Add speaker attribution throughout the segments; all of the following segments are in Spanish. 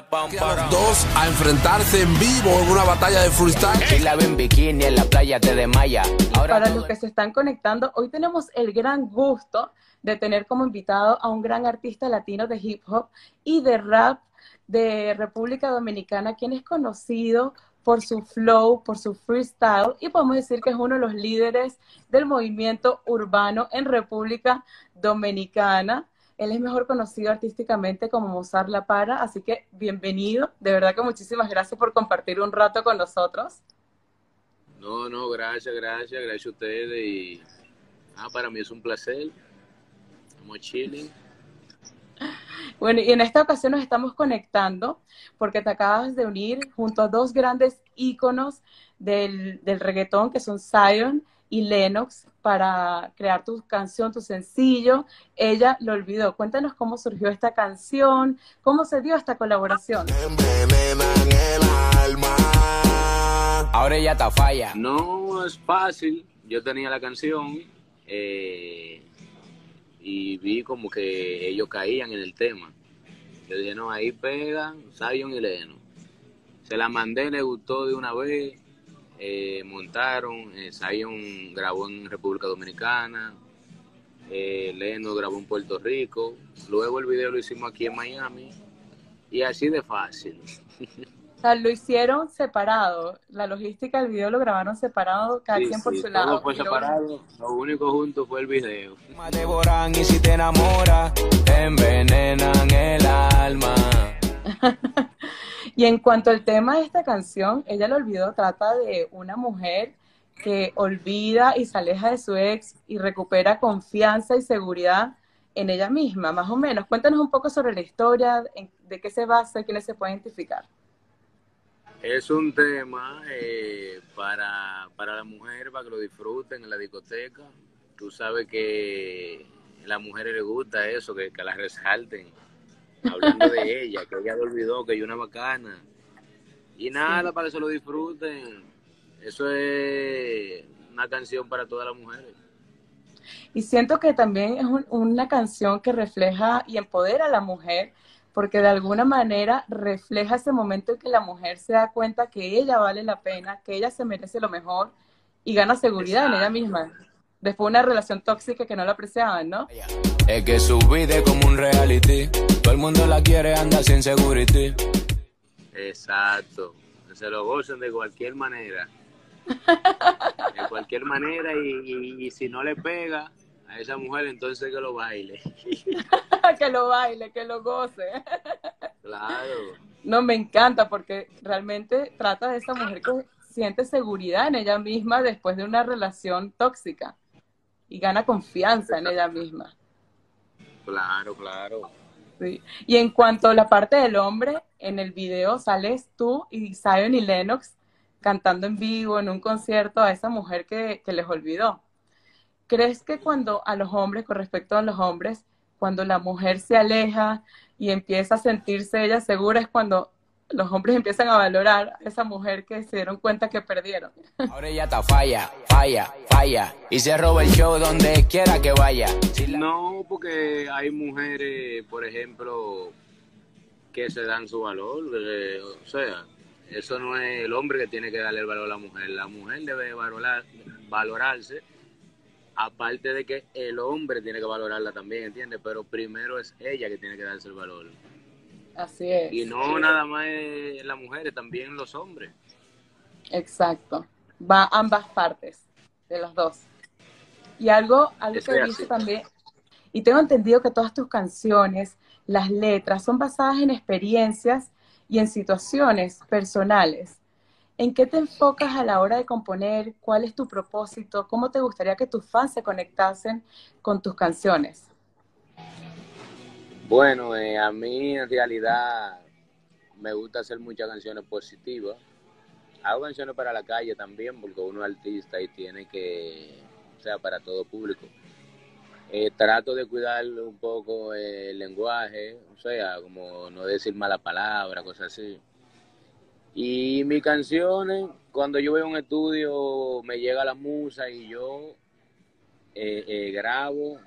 Speaker 1: los dos a enfrentarse en vivo en una batalla de freestyle.
Speaker 2: la en bikini en la playa de Maya.
Speaker 3: Para los que se están conectando, hoy tenemos el gran gusto de tener como invitado a un gran artista latino de hip hop y de rap de República Dominicana, quien es conocido por su flow, por su freestyle y podemos decir que es uno de los líderes del movimiento urbano en República Dominicana. Él es mejor conocido artísticamente como Mozart La Para, así que bienvenido. De verdad que muchísimas gracias por compartir un rato con nosotros.
Speaker 4: No, no, gracias, gracias, gracias a ustedes y ah, para mí es un placer. Estamos chilling.
Speaker 3: Bueno, y en esta ocasión nos estamos conectando porque te acabas de unir junto a dos grandes íconos del, del reggaetón que son Zion y Lennox para crear tu canción, tu sencillo. Ella lo olvidó. Cuéntanos cómo surgió esta canción, cómo se dio esta colaboración.
Speaker 2: Ahora ella está falla.
Speaker 4: No es fácil. Yo tenía la canción eh, y vi como que ellos caían en el tema. Yo dije, no, ahí pegan Zion y Lennox. Se la mandé, le gustó de una vez eh, montaron, eh, Zion grabó en República Dominicana, eh, Leno grabó en Puerto Rico, luego el video lo hicimos aquí en Miami y así de fácil.
Speaker 3: O sea, lo hicieron separado, la logística del video lo grabaron separado, cada quien por su lado.
Speaker 4: Todo fue separado, lo único junto fue el video.
Speaker 2: y si te enamoras, envenenan el alma.
Speaker 3: Y en cuanto al tema de esta canción, ella lo olvidó, trata de una mujer que olvida y se aleja de su ex y recupera confianza y seguridad en ella misma, más o menos. Cuéntanos un poco sobre la historia, de qué se basa, quiénes se puede identificar.
Speaker 4: Es un tema eh, para, para la mujer, para que lo disfruten en la discoteca. Tú sabes que a las mujeres les gusta eso, que, que la resalten hablando de ella, que ella lo olvidó, que hay una bacana. Y nada, para se lo disfruten. Eso es una canción para todas las mujeres.
Speaker 3: Y siento que también es una canción que refleja y empodera a la mujer, porque de alguna manera refleja ese momento en que la mujer se da cuenta que ella vale la pena, que ella se merece lo mejor y gana seguridad en ella misma después de una relación tóxica que no la apreciaban, ¿no?
Speaker 2: Es que su vida es como un reality, todo el mundo la quiere, anda sin security.
Speaker 4: Exacto, se lo gocen de cualquier manera. De cualquier manera y, si no le pega a esa mujer, entonces que lo baile.
Speaker 3: que lo baile, que lo goce.
Speaker 4: Claro.
Speaker 3: No, me encanta porque realmente trata de esa mujer que siente seguridad en ella misma después de una relación tóxica y gana confianza en ella misma.
Speaker 4: Claro, claro.
Speaker 3: Y en cuanto a la parte del hombre, en el video sales tú y Zion y Lennox cantando en vivo en un concierto a esa mujer que, que les olvidó. ¿Crees que cuando a los hombres, con respecto a los hombres, cuando la mujer se aleja y empieza a sentirse ella segura es cuando los hombres empiezan a valorar a esa mujer que se dieron cuenta que perdieron.
Speaker 2: Ahora ella está falla, falla, falla. Y se roba el show donde quiera que vaya.
Speaker 4: No, porque hay mujeres, por ejemplo, que se dan su valor. o sea, eso no es el hombre que tiene que darle el valor a la mujer. La mujer debe valorar, valorarse. Aparte de que el hombre tiene que valorarla también, ¿entiendes? Pero primero es ella que tiene que darse el valor.
Speaker 3: Así es.
Speaker 4: Y no nada más las mujeres, también los hombres.
Speaker 3: Exacto. Va a ambas partes, de los dos. Y algo, algo que dice también, y tengo entendido que todas tus canciones, las letras, son basadas en experiencias y en situaciones personales. ¿En qué te enfocas a la hora de componer? ¿Cuál es tu propósito? ¿Cómo te gustaría que tus fans se conectasen con tus canciones?
Speaker 4: Bueno, eh, a mí en realidad me gusta hacer muchas canciones positivas. Hago canciones para la calle también, porque uno es artista y tiene que, o sea, para todo público. Eh, trato de cuidar un poco el lenguaje, o sea, como no decir mala palabra, cosas así. Y mis canciones, cuando yo voy a un estudio, me llega la musa y yo eh, grabo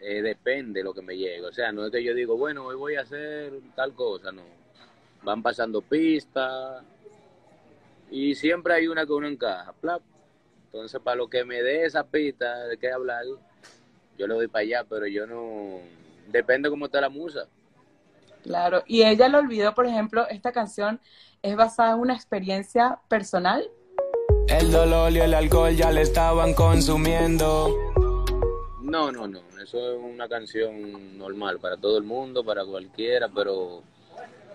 Speaker 4: eh, depende lo que me llegue. O sea, no es que yo digo, bueno, hoy voy a hacer tal cosa, no. van pasando pistas y siempre hay una que uno encaja. Plap. Entonces, para lo que me dé esa pista de qué hablar, yo le doy para allá, pero yo no. Depende cómo está la musa.
Speaker 3: Claro, y ella lo olvidó, por ejemplo, esta canción es basada en una experiencia personal.
Speaker 2: El dolor y el alcohol ya le estaban consumiendo.
Speaker 4: No, no, no. Eso es una canción normal para todo el mundo, para cualquiera, pero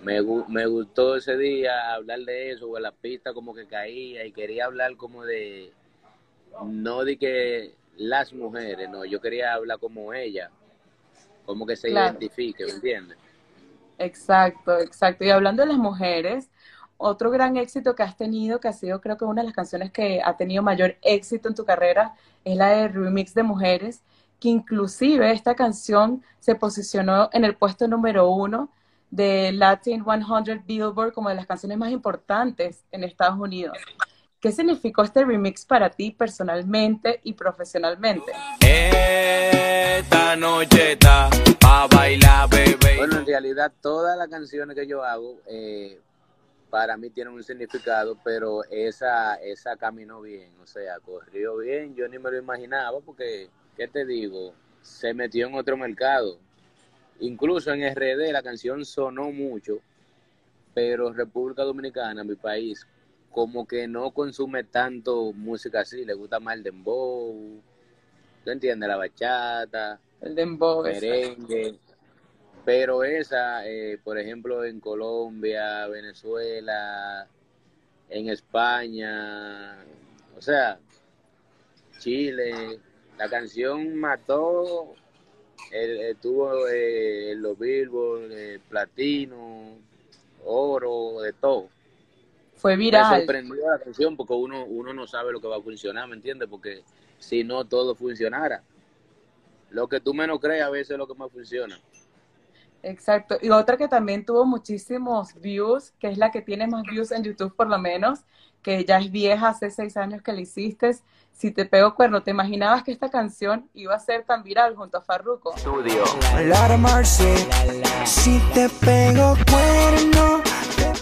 Speaker 4: me, me gustó ese día hablar de eso, o la pista como que caía y quería hablar como de, no de que las mujeres, no, yo quería hablar como ella, como que se identifique, ¿me entiendes?
Speaker 3: Exacto, exacto. Y hablando de las mujeres, otro gran éxito que has tenido, que ha sido creo que una de las canciones que ha tenido mayor éxito en tu carrera, es la de Remix de Mujeres, que inclusive esta canción se posicionó en el puesto número uno de Latin 100 Billboard como de las canciones más importantes en Estados Unidos. ¿Qué significó este remix para ti personalmente y profesionalmente?
Speaker 2: Esta noche está a bailar, bebé.
Speaker 4: Bueno, en realidad todas las canciones que yo hago eh, para mí tienen un significado, pero esa, esa caminó bien, o sea, corrió bien, yo ni me lo imaginaba porque, ¿qué te digo? Se metió en otro mercado. Incluso en RD la canción sonó mucho, pero República Dominicana, mi país, como que no consume tanto música así, le gusta más el dembow, ¿tú entiendes? La bachata,
Speaker 3: el dembow,
Speaker 4: merengue. Pero esa, eh, por ejemplo, en Colombia, Venezuela, en España, o sea, Chile, la canción mató, estuvo eh, los Billboard, el platino, oro, de todo.
Speaker 3: Fue viral.
Speaker 4: Me sorprendió la canción porque uno, uno no sabe lo que va a funcionar, ¿me entiendes? Porque si no todo funcionara. Lo que tú menos crees a veces es lo que más funciona.
Speaker 3: Exacto. Y otra que también tuvo muchísimos views, que es la que tiene más views en YouTube por lo menos, que ya es vieja, hace seis años que la hiciste. Si te pego cuerno, ¿te imaginabas que esta canción iba a ser tan viral junto a Farruko?
Speaker 2: Estudio.
Speaker 5: Si te pego cuerno,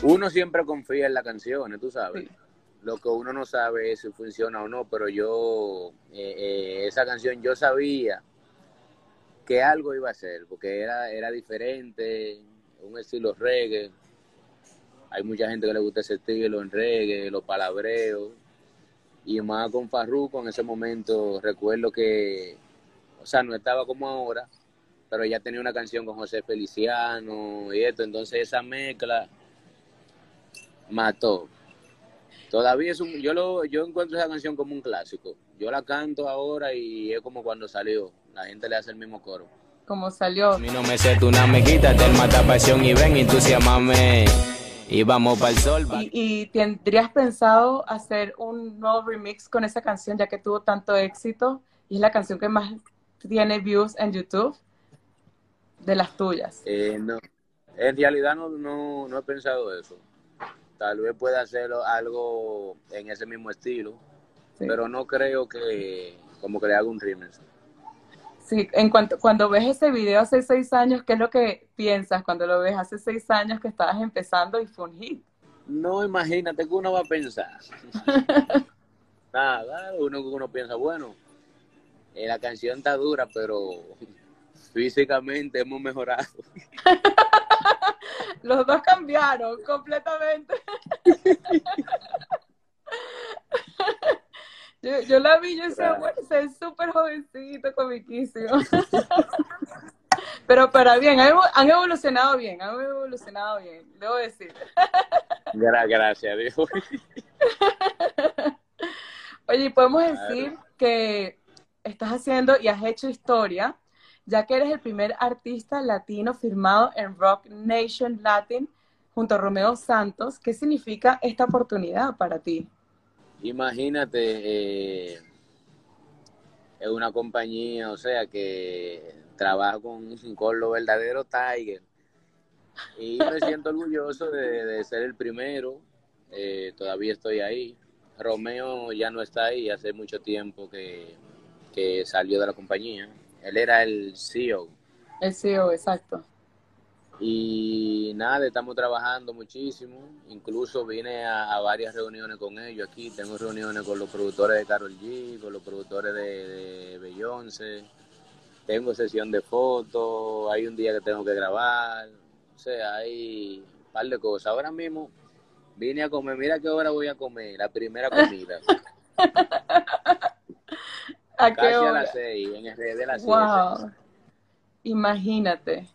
Speaker 4: uno siempre confía en las canciones, tú sabes. Lo que uno no sabe es si funciona o no, pero yo, eh, eh, esa canción yo sabía que algo iba a ser, porque era, era diferente, un estilo reggae. Hay mucha gente que le gusta ese estilo en reggae, los palabreos. Y más con Farruko en ese momento, recuerdo que, o sea, no estaba como ahora, pero ya tenía una canción con José Feliciano y esto, entonces esa mezcla mató. Todavía es un, yo lo, yo encuentro esa canción como un clásico. Yo la canto ahora y es como cuando salió. La gente le hace el mismo coro.
Speaker 3: Como salió.
Speaker 2: A mí no me sé tu una amiguita, te mata pasión y ven, entusiasmame. Y vamos para el sol.
Speaker 3: ¿Y, ¿Y tendrías pensado hacer un nuevo remix con esa canción ya que tuvo tanto éxito? Y es la canción que más tiene views en YouTube de las tuyas.
Speaker 4: Eh, no, en realidad no, no, no he pensado eso tal vez pueda hacerlo algo en ese mismo estilo, pero no creo que como que le haga un remix.
Speaker 3: Sí, en cuanto cuando ves ese video hace seis años, ¿qué es lo que piensas cuando lo ves hace seis años que estabas empezando y fue un hit?
Speaker 4: No, imagínate que uno va a pensar. Nada, uno, uno piensa, bueno, eh, la canción está dura, pero físicamente hemos mejorado.
Speaker 3: Los dos cambiaron completamente. Yo, la vi, yo decía, bueno, es súper jovencito, comiquísimo. Pero para bien, han evolucionado bien, han evolucionado bien, debo decir.
Speaker 4: Gracias, Dios.
Speaker 3: Oye, podemos decir que estás haciendo y has hecho historia ya que eres el primer artista latino firmado en Rock Nation Latin junto a Romeo Santos. ¿Qué significa esta oportunidad para ti?
Speaker 4: Imagínate, eh, es una compañía, o sea, que trabaja con, con los verdaderos Tiger. Y me siento orgulloso de, ser el primero. Eh, todavía estoy ahí. Romeo ya no está ahí, hace mucho tiempo que, que salió de la compañía. Él era el CEO.
Speaker 3: El CEO, exacto.
Speaker 4: Y nada, estamos trabajando muchísimo. Incluso vine a, varias reuniones con ellos aquí. Tengo reuniones con los productores de Carol G, con los productores de, de Beyoncé. Tengo sesión de fotos. Hay un día que tengo que grabar. O sea, hay un par de cosas. Ahora mismo vine a comer. Mira qué hora voy a comer. La primera comida.
Speaker 3: ¿A qué
Speaker 4: Casi
Speaker 3: hora?
Speaker 4: a las seis, en el de las
Speaker 3: Wow. Imagínate.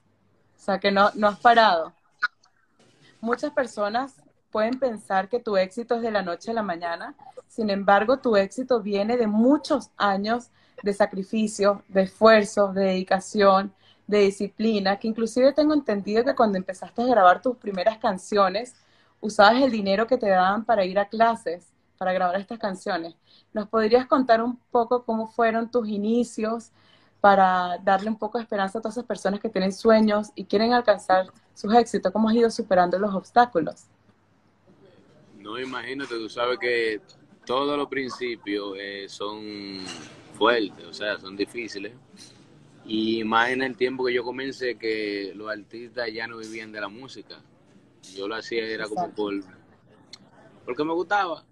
Speaker 3: Sea, que no, no has parado. Muchas personas pueden pensar que tu éxito es de la noche a la mañana, sin embargo, tu éxito viene de muchos años de sacrificio, de esfuerzo, de dedicación, de disciplina, que inclusive tengo entendido que cuando empezaste a grabar tus primeras canciones, usabas el dinero que te daban para ir a clases, para grabar estas canciones. ¿Nos podrías contar un poco cómo fueron tus inicios? Para darle un poco de esperanza a todas esas personas que tienen sueños y quieren alcanzar sus éxitos? ¿Cómo has ido superando los obstáculos?
Speaker 4: No, imagínate, tú sabes que todos los principios eh, son fuertes, o sea, son difíciles. Y más en el tiempo que yo comencé, que los artistas ya no vivían de la música. Yo lo hacía, era como por. porque me gustaba.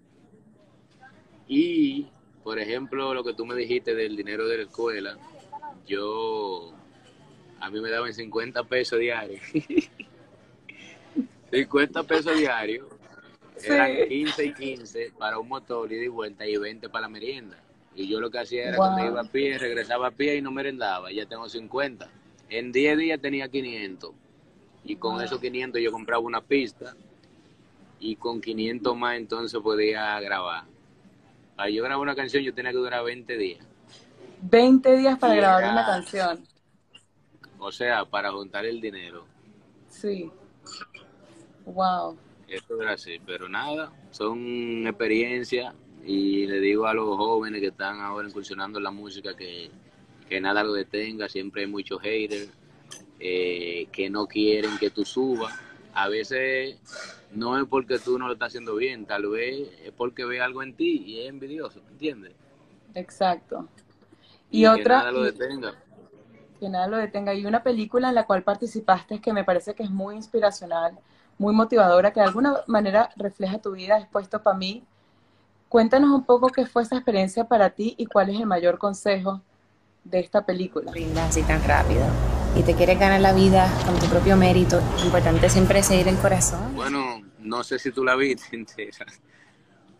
Speaker 4: Y, por ejemplo, lo que tú me dijiste del dinero de la escuela, yo. a mí me daban 50 pesos diarios. 50 pesos diarios. Eran
Speaker 3: Sí.
Speaker 4: 15 y 15 para un motor ida y vuelta y 20 para la merienda. Y yo lo que hacía era
Speaker 3: Wow.
Speaker 4: que me iba a pie, regresaba a pie y no merendaba. Ya tengo 50. En 10 días tenía 500. Y con
Speaker 3: Wow.
Speaker 4: esos 500 yo compraba una pista. Y con 500 más entonces podía grabar. Para yo grabar una canción yo tenía que durar 20 días.
Speaker 3: 20 días para grabar una canción.
Speaker 4: O sea, para juntar el dinero.
Speaker 3: Sí. Wow.
Speaker 4: Eso era así, pero nada, son experiencias y le digo a los jóvenes que están ahora incursionando en la música que, que nada lo detenga, siempre hay muchos haters eh, que no quieren que tú subas. A veces no es porque tú no lo estás haciendo bien, tal vez es porque ve algo en ti y es envidioso, ¿me entiendes?
Speaker 3: Exacto. Y,
Speaker 4: que
Speaker 3: otra,
Speaker 4: nada lo
Speaker 3: y-
Speaker 4: detenga.
Speaker 3: que nada lo detenga. Y una película en la cual participaste que me parece que es muy inspiracional, muy motivadora, que de alguna manera refleja tu vida, es puesto para mí. Cuéntanos un poco qué fue esa experiencia para ti y cuál es el mayor consejo de esta película.
Speaker 6: rindas así tan rápido y te quieres ganar la vida con tu propio mérito, lo importante siempre es seguir el corazón.
Speaker 4: Bueno, no sé si tú la viste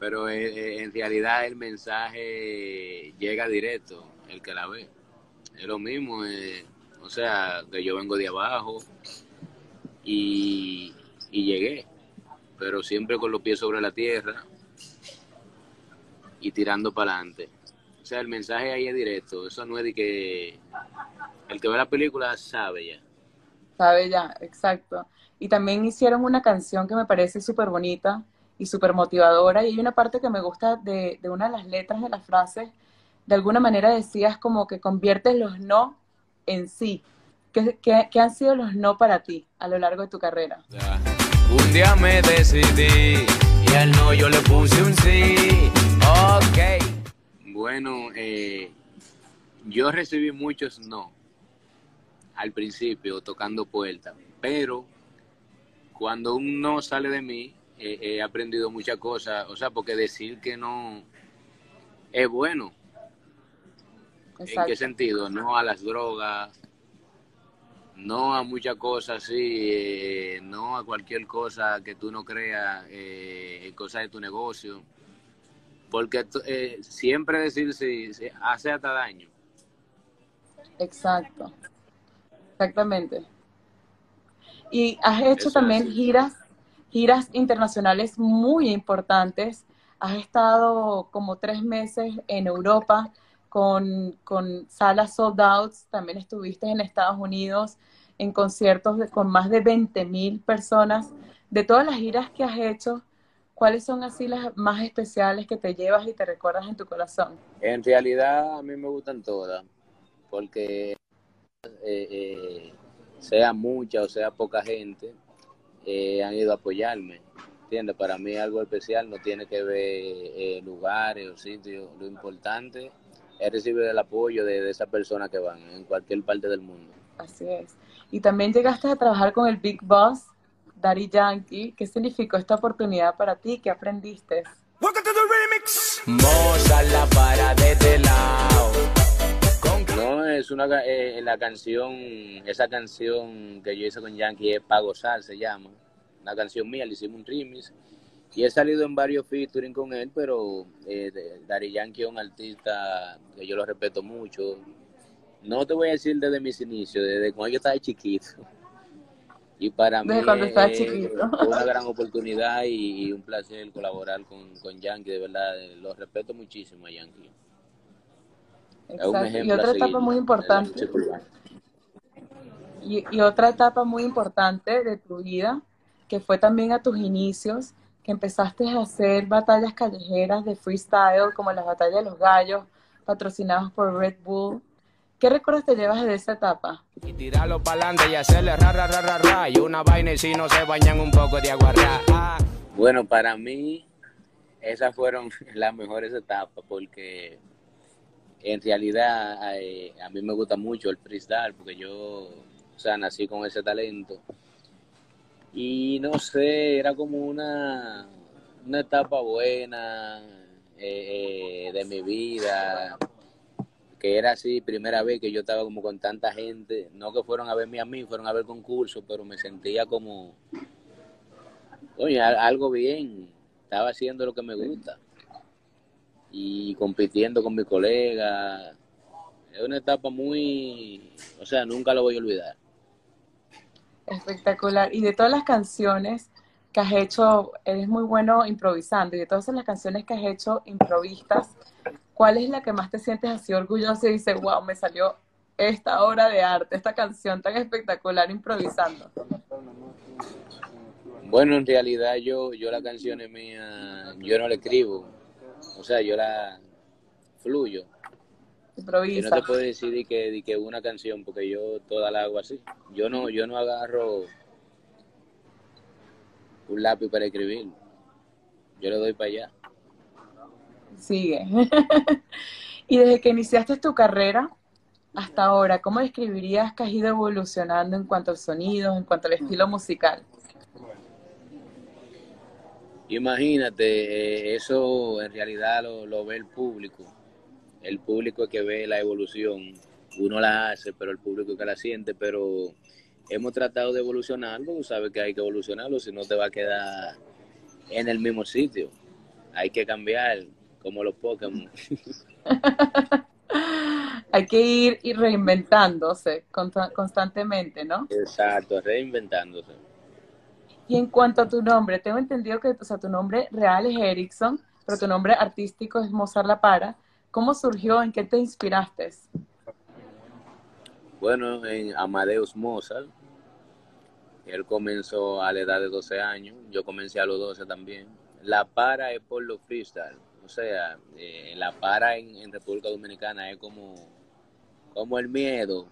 Speaker 4: pero eh, eh, en realidad el mensaje llega directo, el que la ve. Es lo mismo, eh, o sea, que yo vengo de abajo y, y llegué, pero siempre con los pies sobre la tierra y tirando para adelante. O sea, el mensaje ahí es directo, eso no es de que el que ve la película sabe ya.
Speaker 3: ¿Sabe ya? Exacto. Y también hicieron una canción que me parece súper bonita y súper motivadora. Y hay una parte que me gusta de, de una de las letras de la frase. De alguna manera decías como que conviertes los no en sí. ¿Qué, qué- qué han sido los no para ti a lo largo de tu carrera?
Speaker 2: Un día me decidí y al no yo le puse un sí. Ok.
Speaker 4: Bueno, eh, yo recibí muchos no al principio tocando puertas, pero cuando un no sale de mí, he aprendido muchas cosas, o sea, porque decir que no es bueno. ¿En qué sentido? No a las drogas, no a muchas cosas así, eh, no a cualquier cosa que tú no creas, eh, cosas de tu negocio. Porque eh, siempre decir sí, hace hasta daño.
Speaker 3: Exacto. Exactamente. Y has hecho
Speaker 4: Eso
Speaker 3: también giras, giras internacionales muy importantes. Has estado como tres meses en Europa con, con salas sold outs. También estuviste en Estados Unidos en conciertos de- con más de 20 mil personas. De todas las giras que has hecho, ¿cuáles son así las más especiales que te llevas y te recuerdas en tu corazón?
Speaker 4: En realidad a mí me gustan todas, porque eh, eh, sea mucha o sea poca gente, eh, han ido a apoyarme. ¿Entiendes? Para mí algo especial no tiene que ver eh, lugares o sitios. Lo importante es recibir el apoyo de, de esas personas que van en cualquier parte del mundo.
Speaker 3: Así es. Y también llegaste a trabajar con el Big Boss, Daddy Yankee. ¿Qué significó esta oportunidad para ti? ¿Qué aprendiste?
Speaker 2: Moza la para de.
Speaker 4: No, es una eh, la canción, esa canción que yo hice con Yankee es Pa' Gozar, se llama. Una canción mía, le hicimos un remix. Y he salido en varios featuring con él, pero eh, Daddy Yankee es un artista que yo lo respeto mucho. No te voy a decir desde mis inicios, desde cuando yo estaba chiquito. Y para
Speaker 3: Desde
Speaker 4: mí
Speaker 3: cuando
Speaker 4: es-
Speaker 3: chiquito.
Speaker 4: una gran oportunidad y, un placer colaborar con, con Yankee, de verdad. Lo respeto muchísimo a Yankee. Es un
Speaker 3: Exacto. Y otra etapa muy importante, y, y otra etapa muy importante de tu vida, que fue también a tus inicios, que empezaste a hacer batallas callejeras de freestyle, como las batallas de los gallos, patrocinados por Red Bull. ¿Qué recuerdos te llevas de esa etapa?
Speaker 2: Y tirarlo para adelante y hacerle ra, ra, ra, ra, ra. Y una vaina y si no se bañan un poco de agua ra. Ah.
Speaker 4: Bueno, para mí esas fueron las mejores etapas porque en realidad eh, a mí me gusta mucho el freestyle porque yo, o sea, nací con ese talento. Y no sé, era como una, una etapa buena eh, eh, de mi vida, que era así, primera vez que yo estaba como con tanta gente, no que fueron a verme a mí, fueron a ver concursos, pero me sentía como, oye, al- algo bien, estaba haciendo lo que me gusta y compitiendo con mi colega. Es una etapa muy, o sea, nunca lo voy a olvidar.
Speaker 3: Espectacular. Y de todas las canciones que has hecho, eres muy bueno improvisando, y de todas las canciones que has hecho improvistas, ¿cuál es la que más te sientes así orgulloso y dices, wow, me salió esta obra de arte, esta canción tan espectacular improvisando?
Speaker 4: Bueno, en realidad yo, yo las canciones mías, yo no la escribo, o sea, yo la fluyo. Yo no
Speaker 3: Improvisa.
Speaker 4: te puedo decir de que, de que una canción, porque yo toda la hago así. Yo no, yo no agarro un lápiz para escribir. Yo le doy para allá.
Speaker 3: Sigue. y desde que iniciaste tu carrera hasta ahora, ¿cómo describirías que has ido evolucionando en cuanto al sonido, en cuanto al estilo musical?
Speaker 4: Imagínate, eh, eso en realidad lo, lo ve el público. El público es que ve la evolución. Uno la hace, pero el público es que la siente. Pero hemos tratado de evolucionarlo. Sabes que hay que evolucionarlo, si no te va a quedar en el mismo sitio. Hay que cambiar, como los Pokémon.
Speaker 3: Hay que ir y reinventándose consta- constantemente, ¿no?
Speaker 4: Exacto, reinventándose.
Speaker 3: Y en cuanto a tu nombre, tengo entendido que o sea, tu nombre real es Erickson, pero tu nombre artístico es Mozart La Para. ¿Cómo surgió? ¿En qué te inspiraste?
Speaker 4: Bueno, en Amadeus Mozart, él comenzó a la edad de 12 años, yo comencé a los 12 también. La para es por los freestyle, o sea, eh, la para en, en República Dominicana es como, como el miedo.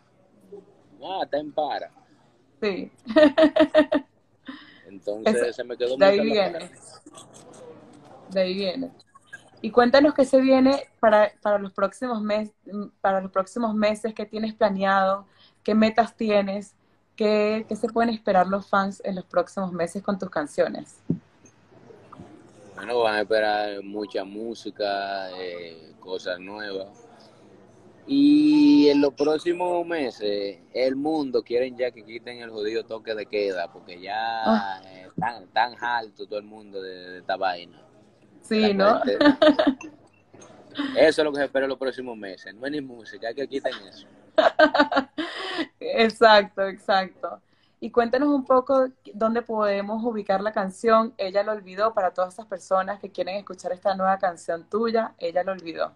Speaker 4: Ah, está en para.
Speaker 3: Sí,
Speaker 4: Entonces
Speaker 3: Ese-
Speaker 4: se me quedó
Speaker 3: de ahí viene. De ahí viene. Y cuéntanos qué se viene para, para los próximos meses, para los próximos meses, qué tienes planeado, qué metas tienes, qué, qué se pueden esperar los fans en los próximos meses con tus canciones.
Speaker 4: Bueno, van a esperar mucha música, eh, cosas nuevas. Y en los próximos meses, el mundo quieren ya que quiten el jodido toque de queda, porque ya
Speaker 3: Ah.
Speaker 4: eh, están tan alto todo el mundo de, de esta vaina.
Speaker 3: Sí, ¿no?
Speaker 4: Eso es lo que se espera en los próximos meses. No es ni música, hay que quiten eso.
Speaker 3: Exacto, exacto. Y cuéntanos un poco dónde podemos ubicar la canción. Ella lo olvidó para todas esas personas que quieren escuchar esta nueva canción tuya. Ella lo olvidó.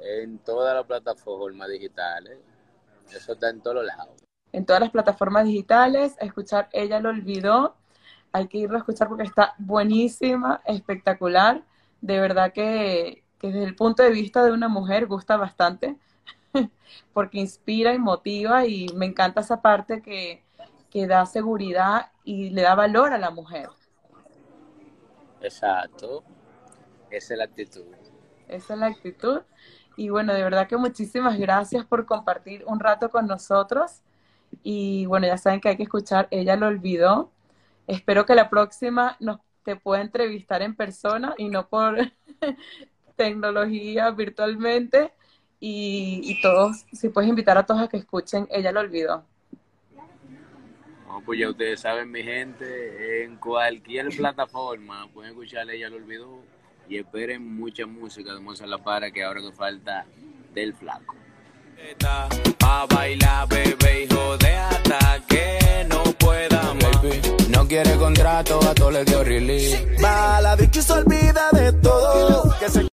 Speaker 4: En todas las plataformas digitales. Eso está en todos lados.
Speaker 3: En todas las plataformas digitales, escuchar Ella lo olvidó. Hay que irlo a escuchar porque está buenísima, espectacular. De verdad que, que desde el punto de vista de una mujer gusta bastante porque inspira y motiva y me encanta esa parte que, que da seguridad y le da valor a la mujer.
Speaker 4: Exacto. Esa es la actitud.
Speaker 3: Esa es la actitud. Y bueno, de verdad que muchísimas gracias por compartir un rato con nosotros Y bueno, ya saben que hay que escuchar Ella lo olvidó. Espero que la próxima nos te pueda entrevistar en persona y no por tecnología virtualmente. Y, y todos, si puedes invitar a todos a que escuchen Ella lo olvidó.
Speaker 4: Pues ya ustedes saben, mi gente, en cualquier plataforma pueden escuchar Ella lo olvidó y esperen mucha música de Mozart La Para que ahora que falta del flaco.
Speaker 2: Pa' bailar, bebé, hijo de hasta que no pueda más. No quiere contrato, a todo le dio release.
Speaker 5: Va, la bicha se olvida de todo. Que se